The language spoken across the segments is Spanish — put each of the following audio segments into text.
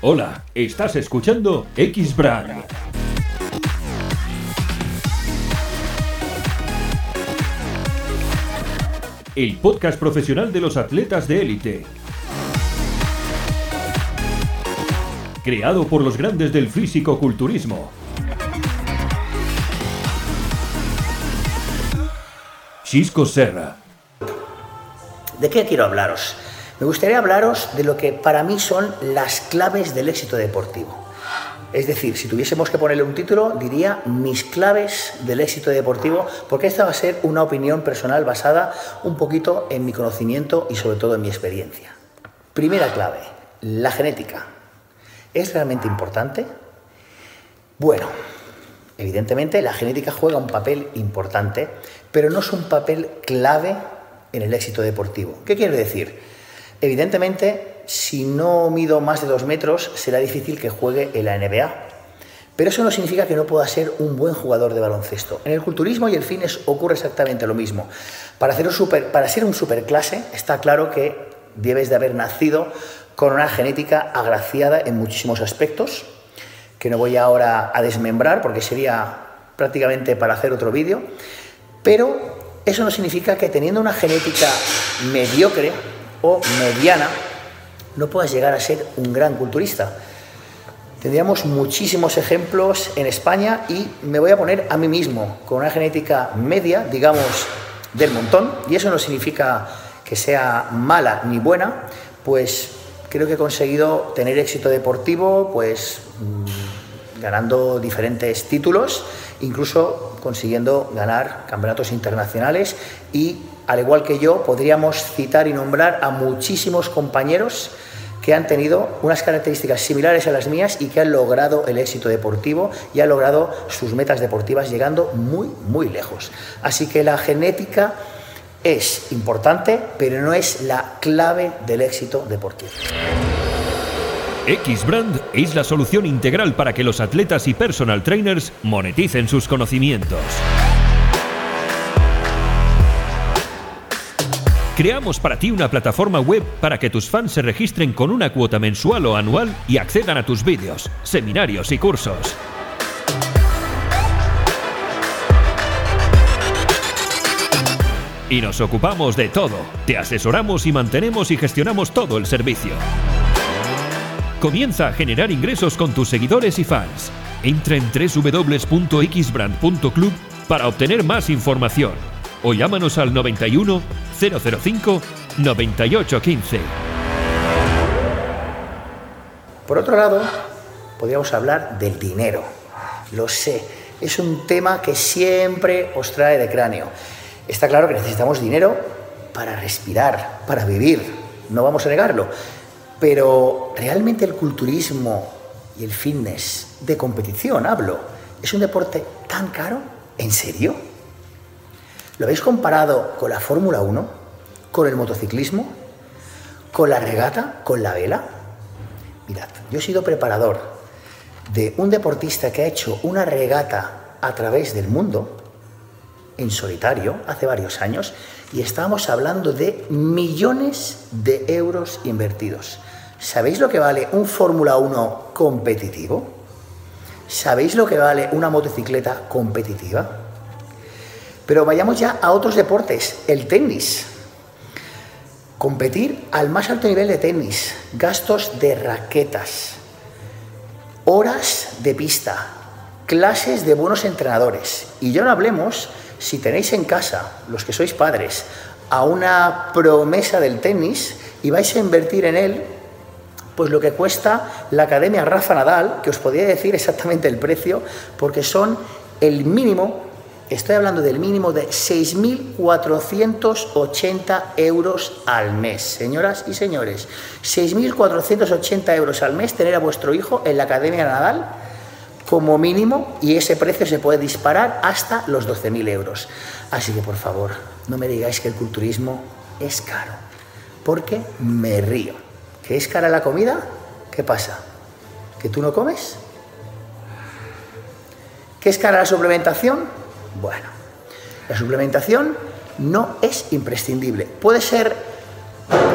Hola, estás escuchando X-Brand. El podcast profesional de los atletas de élite. Creado por los grandes del físico-culturismo. Chisco Serra. ¿De qué quiero hablaros? Me gustaría hablaros de lo que para mí son las claves del éxito deportivo. Es decir, si tuviésemos que ponerle un título, diría mis claves del éxito deportivo, porque esta va a ser una opinión personal basada un poquito en mi conocimiento y sobre todo en mi experiencia. Primera clave, la genética. ¿Es realmente importante? Bueno, evidentemente la genética juega un papel importante, pero no es un papel clave en el éxito deportivo. ¿Qué quiere decir? Evidentemente, si no mido más de dos metros, será difícil que juegue en la NBA. Pero eso no significa que no pueda ser un buen jugador de baloncesto. En el culturismo y el fitness ocurre exactamente lo mismo. Para, hacer un super, para ser un superclase, está claro que debes de haber nacido con una genética agraciada en muchísimos aspectos, que no voy ahora a desmembrar porque sería prácticamente para hacer otro vídeo. Pero eso no significa que teniendo una genética mediocre o mediana no puedas llegar a ser un gran culturista. Tendríamos muchísimos ejemplos en España y me voy a poner a mí mismo con una genética media, digamos, del montón, y eso no significa que sea mala ni buena, pues creo que he conseguido tener éxito deportivo, pues mm, ganando diferentes títulos, incluso consiguiendo ganar campeonatos internacionales y al igual que yo podríamos citar y nombrar a muchísimos compañeros que han tenido unas características similares a las mías y que han logrado el éxito deportivo y han logrado sus metas deportivas llegando muy, muy lejos. Así que la genética es importante, pero no es la clave del éxito deportivo. X-Brand es la solución integral para que los atletas y personal trainers moneticen sus conocimientos. Creamos para ti una plataforma web para que tus fans se registren con una cuota mensual o anual y accedan a tus vídeos, seminarios y cursos. Y nos ocupamos de todo. Te asesoramos y mantenemos y gestionamos todo el servicio. Comienza a generar ingresos con tus seguidores y fans. Entra en www.xbrand.club para obtener más información o llámanos al 91 005 9815. Por otro lado, podríamos hablar del dinero. Lo sé, es un tema que siempre os trae de cráneo. Está claro que necesitamos dinero para respirar, para vivir, no vamos a negarlo. Pero realmente el culturismo y el fitness de competición, hablo, es un deporte tan caro, ¿en serio? ¿Lo habéis comparado con la Fórmula 1? ¿Con el motociclismo? ¿Con la regata? ¿Con la vela? Mirad, yo he sido preparador de un deportista que ha hecho una regata a través del mundo en solitario hace varios años y estábamos hablando de millones de euros invertidos. ¿Sabéis lo que vale un Fórmula 1 competitivo? ¿Sabéis lo que vale una motocicleta competitiva? Pero vayamos ya a otros deportes, el tenis. Competir al más alto nivel de tenis, gastos de raquetas, horas de pista, clases de buenos entrenadores. Y ya no hablemos si tenéis en casa, los que sois padres, a una promesa del tenis y vais a invertir en él, pues lo que cuesta la Academia Rafa Nadal, que os podría decir exactamente el precio, porque son el mínimo, estoy hablando del mínimo de 6.480 euros al mes, señoras y señores. 6.480 euros al mes tener a vuestro hijo en la Academia Nadal como mínimo y ese precio se puede disparar hasta los 12.000 euros. Así que por favor, no me digáis que el culturismo es caro, porque me río. ¿Que es cara la comida? ¿Qué pasa? ¿Que tú no comes? ¿Qué es cara la suplementación? Bueno, la suplementación no es imprescindible. Puede ser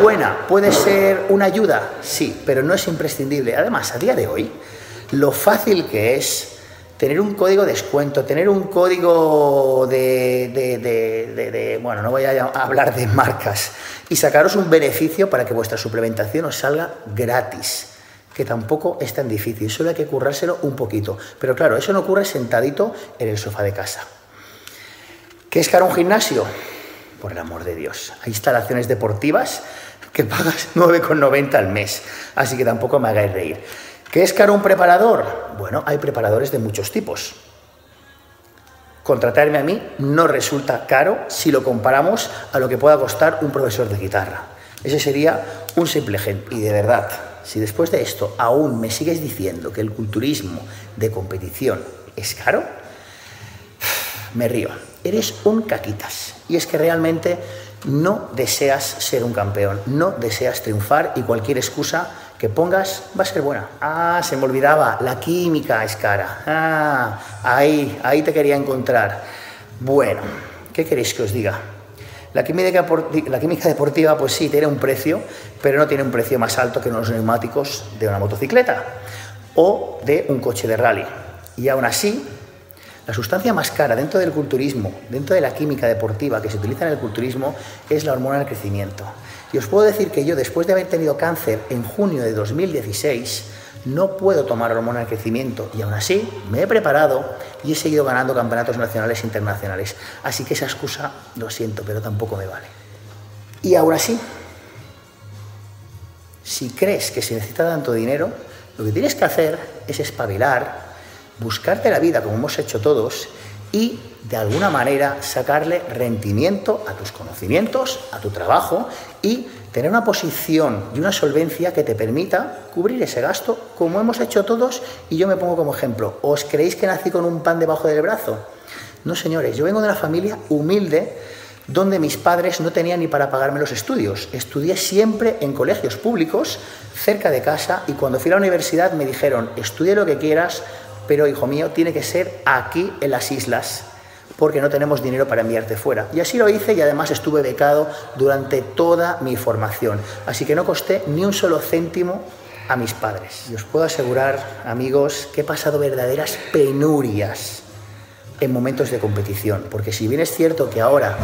buena, puede ser una ayuda, sí, pero no es imprescindible. Además, a día de hoy, lo fácil que es tener un código de descuento, tener un código de, bueno, no voy a hablar de marcas, y sacaros un beneficio para que vuestra suplementación os salga gratis que tampoco es tan difícil, solo hay que currárselo un poquito. Pero claro, eso no ocurre sentadito en el sofá de casa. ¿Qué es caro un gimnasio? Por el amor de Dios. Hay instalaciones deportivas que pagas 9,90 al mes, así que tampoco me hagáis reír. ¿Qué es caro un preparador? Bueno, hay preparadores de muchos tipos. Contratarme a mí no resulta caro si lo comparamos a lo que pueda costar un profesor de guitarra. Ese sería un simple ejemplo. Y de verdad, si después de esto aún me sigues diciendo que el culturismo de competición es caro, me río. Eres un caquitas. Y es que realmente no deseas ser un campeón, no deseas triunfar y cualquier excusa que pongas va a ser buena. Ah, se me olvidaba, la química es cara. Ah, ahí, ahí te quería encontrar. Bueno, ¿qué queréis que os diga? La química, la química deportiva, pues sí, tiene un precio, pero no tiene un precio más alto que los neumáticos de una motocicleta o de un coche de rally. Y aún así, la sustancia más cara dentro del culturismo, dentro de la química deportiva que se utiliza en el culturismo, es la hormona del crecimiento. Y os puedo decir que yo, después de haber tenido cáncer en junio de 2016, no puedo tomar hormona del crecimiento y aún así me he preparado y he seguido ganando campeonatos nacionales e internacionales. Así que esa excusa, lo siento, pero tampoco me vale. Y aún así, si crees que se necesita tanto dinero, lo que tienes que hacer es espabilar, buscarte la vida como hemos hecho todos y de alguna manera sacarle rendimiento a tus conocimientos, a tu trabajo y tener una posición y una solvencia que te permita cubrir ese gasto, como hemos hecho todos, y yo me pongo como ejemplo. ¿Os creéis que nací con un pan debajo del brazo? No, señores, yo vengo de una familia humilde donde mis padres no tenían ni para pagarme los estudios. Estudié siempre en colegios públicos, cerca de casa, y cuando fui a la universidad me dijeron, estudie lo que quieras, pero hijo mío, tiene que ser aquí en las islas porque no tenemos dinero para enviarte fuera. Y así lo hice y además estuve becado durante toda mi formación. Así que no costé ni un solo céntimo a mis padres. Y os puedo asegurar, amigos, que he pasado verdaderas penurias en momentos de competición, porque si bien es cierto que ahora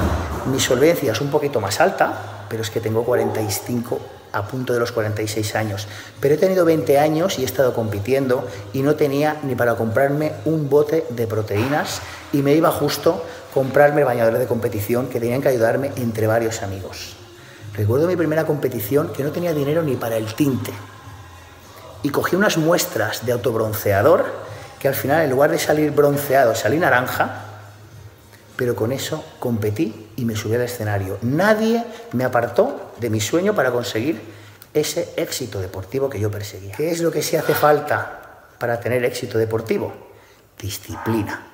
mi solvencia es un poquito más alta, pero es que tengo 45 a punto de los 46 años. Pero he tenido 20 años y he estado compitiendo y no tenía ni para comprarme un bote de proteínas y me iba justo comprarme bañadores de competición que tenían que ayudarme entre varios amigos. Recuerdo mi primera competición que no tenía dinero ni para el tinte y cogí unas muestras de autobronceador que al final en lugar de salir bronceado salí naranja pero con eso competí y me subí al escenario. Nadie me apartó de mi sueño para conseguir ese éxito deportivo que yo perseguía. ¿Qué es lo que sí hace falta para tener éxito deportivo? Disciplina.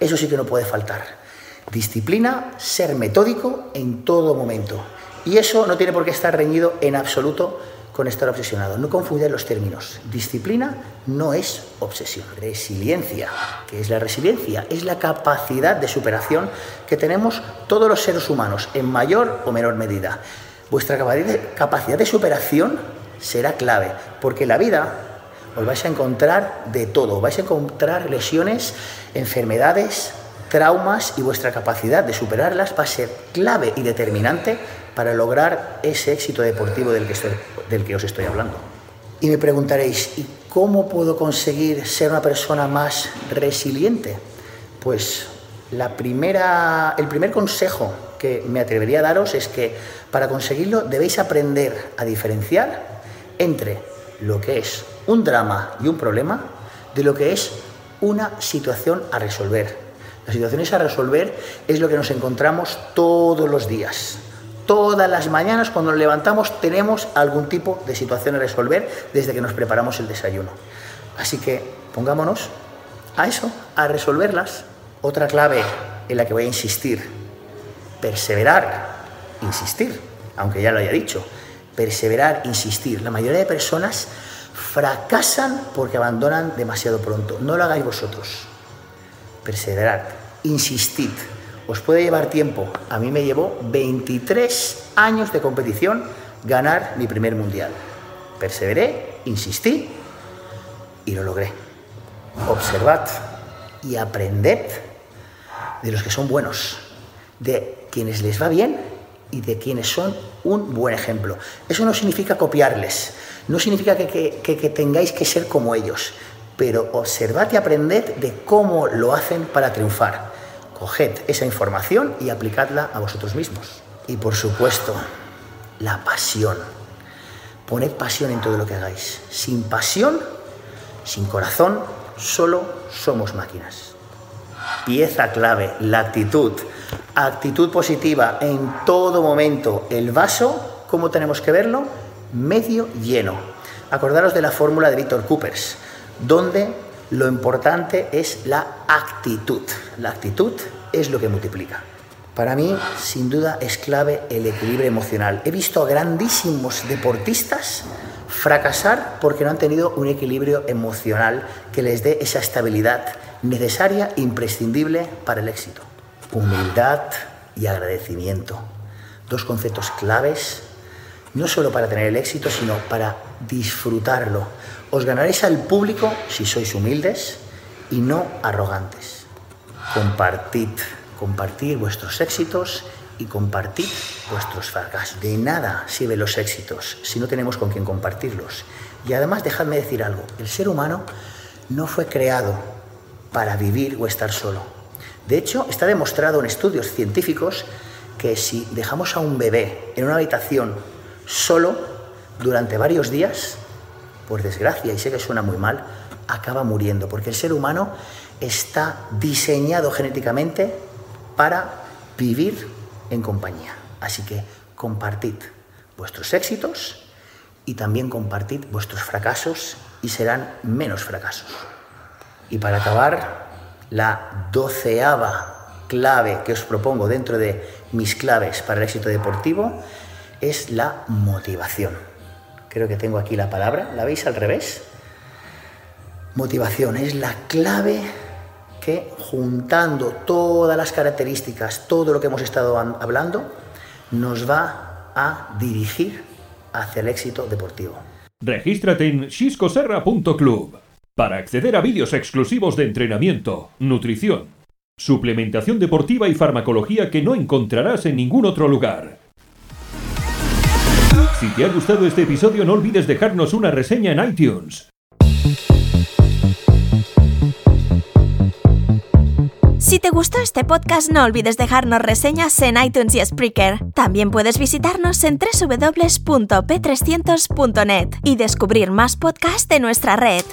Eso sí que no puede faltar. Disciplina, ser metódico en todo momento. Y eso no tiene por qué estar reñido en absoluto con estar obsesionado. No confundir los términos. Disciplina no es obsesión. Resiliencia, ¿qué es la resiliencia? Es la capacidad de superación que tenemos todos los seres humanos, en mayor o menor medida. Vuestra capacidad de superación será clave, porque en la vida os vais a encontrar de todo, vais a encontrar lesiones, enfermedades, traumas y vuestra capacidad de superarlas va a ser clave y determinante para lograr ese éxito deportivo del que, os estoy hablando. Y me preguntaréis, ¿y cómo puedo conseguir ser una persona más resiliente? Pues la primera, el primer consejo que me atrevería a daros es que para conseguirlo debéis aprender a diferenciar entre lo que es un drama y un problema de lo que es una situación a resolver. Las situaciones a resolver es lo que nos encontramos todos los días. Todas las mañanas cuando nos levantamos tenemos algún tipo de situación a resolver desde que nos preparamos el desayuno. Así que pongámonos a eso, a resolverlas. Otra clave en la que voy a insistir, perseverar, insistir, aunque ya lo haya dicho, perseverar, insistir. La mayoría de personas fracasan porque abandonan demasiado pronto. No lo hagáis vosotros. Perseverar, insistid. Os puede llevar tiempo. A mí me llevó 23 años de competición ganar mi primer mundial. Perseveré, insistí y lo logré. Observad y aprended de los que son buenos, de quienes les va bien y de quienes son un buen ejemplo. Eso no significa copiarles, no significa que, tengáis que ser como ellos, pero observad y aprended de cómo lo hacen para triunfar. Coged esa información y aplicadla a vosotros mismos. Y por supuesto, la pasión. Poned pasión en todo lo que hagáis. Sin pasión, sin corazón, solo somos máquinas. Pieza clave, la actitud. Actitud positiva en todo momento. El vaso, ¿cómo tenemos que verlo? Medio lleno. Acordaros de la fórmula de Víctor Coopers, donde lo importante es la actitud. La actitud es lo que multiplica. Para mí, sin duda, es clave el equilibrio emocional. He visto a grandísimos deportistas fracasar porque no han tenido un equilibrio emocional que les dé esa estabilidad necesaria, imprescindible para el éxito. Humildad y agradecimiento. Dos conceptos claves, no solo para tener el éxito, sino para disfrutarlo. Os ganaréis al público si sois humildes y no arrogantes. Compartid, compartir vuestros éxitos y compartid vuestros fracasos. De nada sirven los éxitos si no tenemos con quien compartirlos. Y además, dejadme decir algo, el ser humano no fue creado para vivir o estar solo. De hecho, está demostrado en estudios científicos que si dejamos a un bebé en una habitación solo durante varios días, por desgracia, y sé que suena muy mal, acaba muriendo, porque el ser humano está diseñado genéticamente para vivir en compañía. Así que compartid vuestros éxitos y también compartid vuestros fracasos y serán menos fracasos. Y para acabar, la doceava clave que os propongo dentro de mis claves para el éxito deportivo es la motivación. Creo que tengo aquí la palabra, ¿la veis al revés? Motivación es la clave que juntando todas las características, todo lo que hemos estado hablando, nos va a dirigir hacia el éxito deportivo. Regístrate en xiscoserra.club para acceder a vídeos exclusivos de entrenamiento, nutrición, suplementación deportiva y farmacología que no encontrarás en ningún otro lugar. Si te ha gustado este episodio no olvides dejarnos una reseña en iTunes. Si te gustó este podcast, no olvides dejarnos reseñas en iTunes y Spreaker. También puedes visitarnos en www.p300.net y descubrir más podcasts de nuestra red.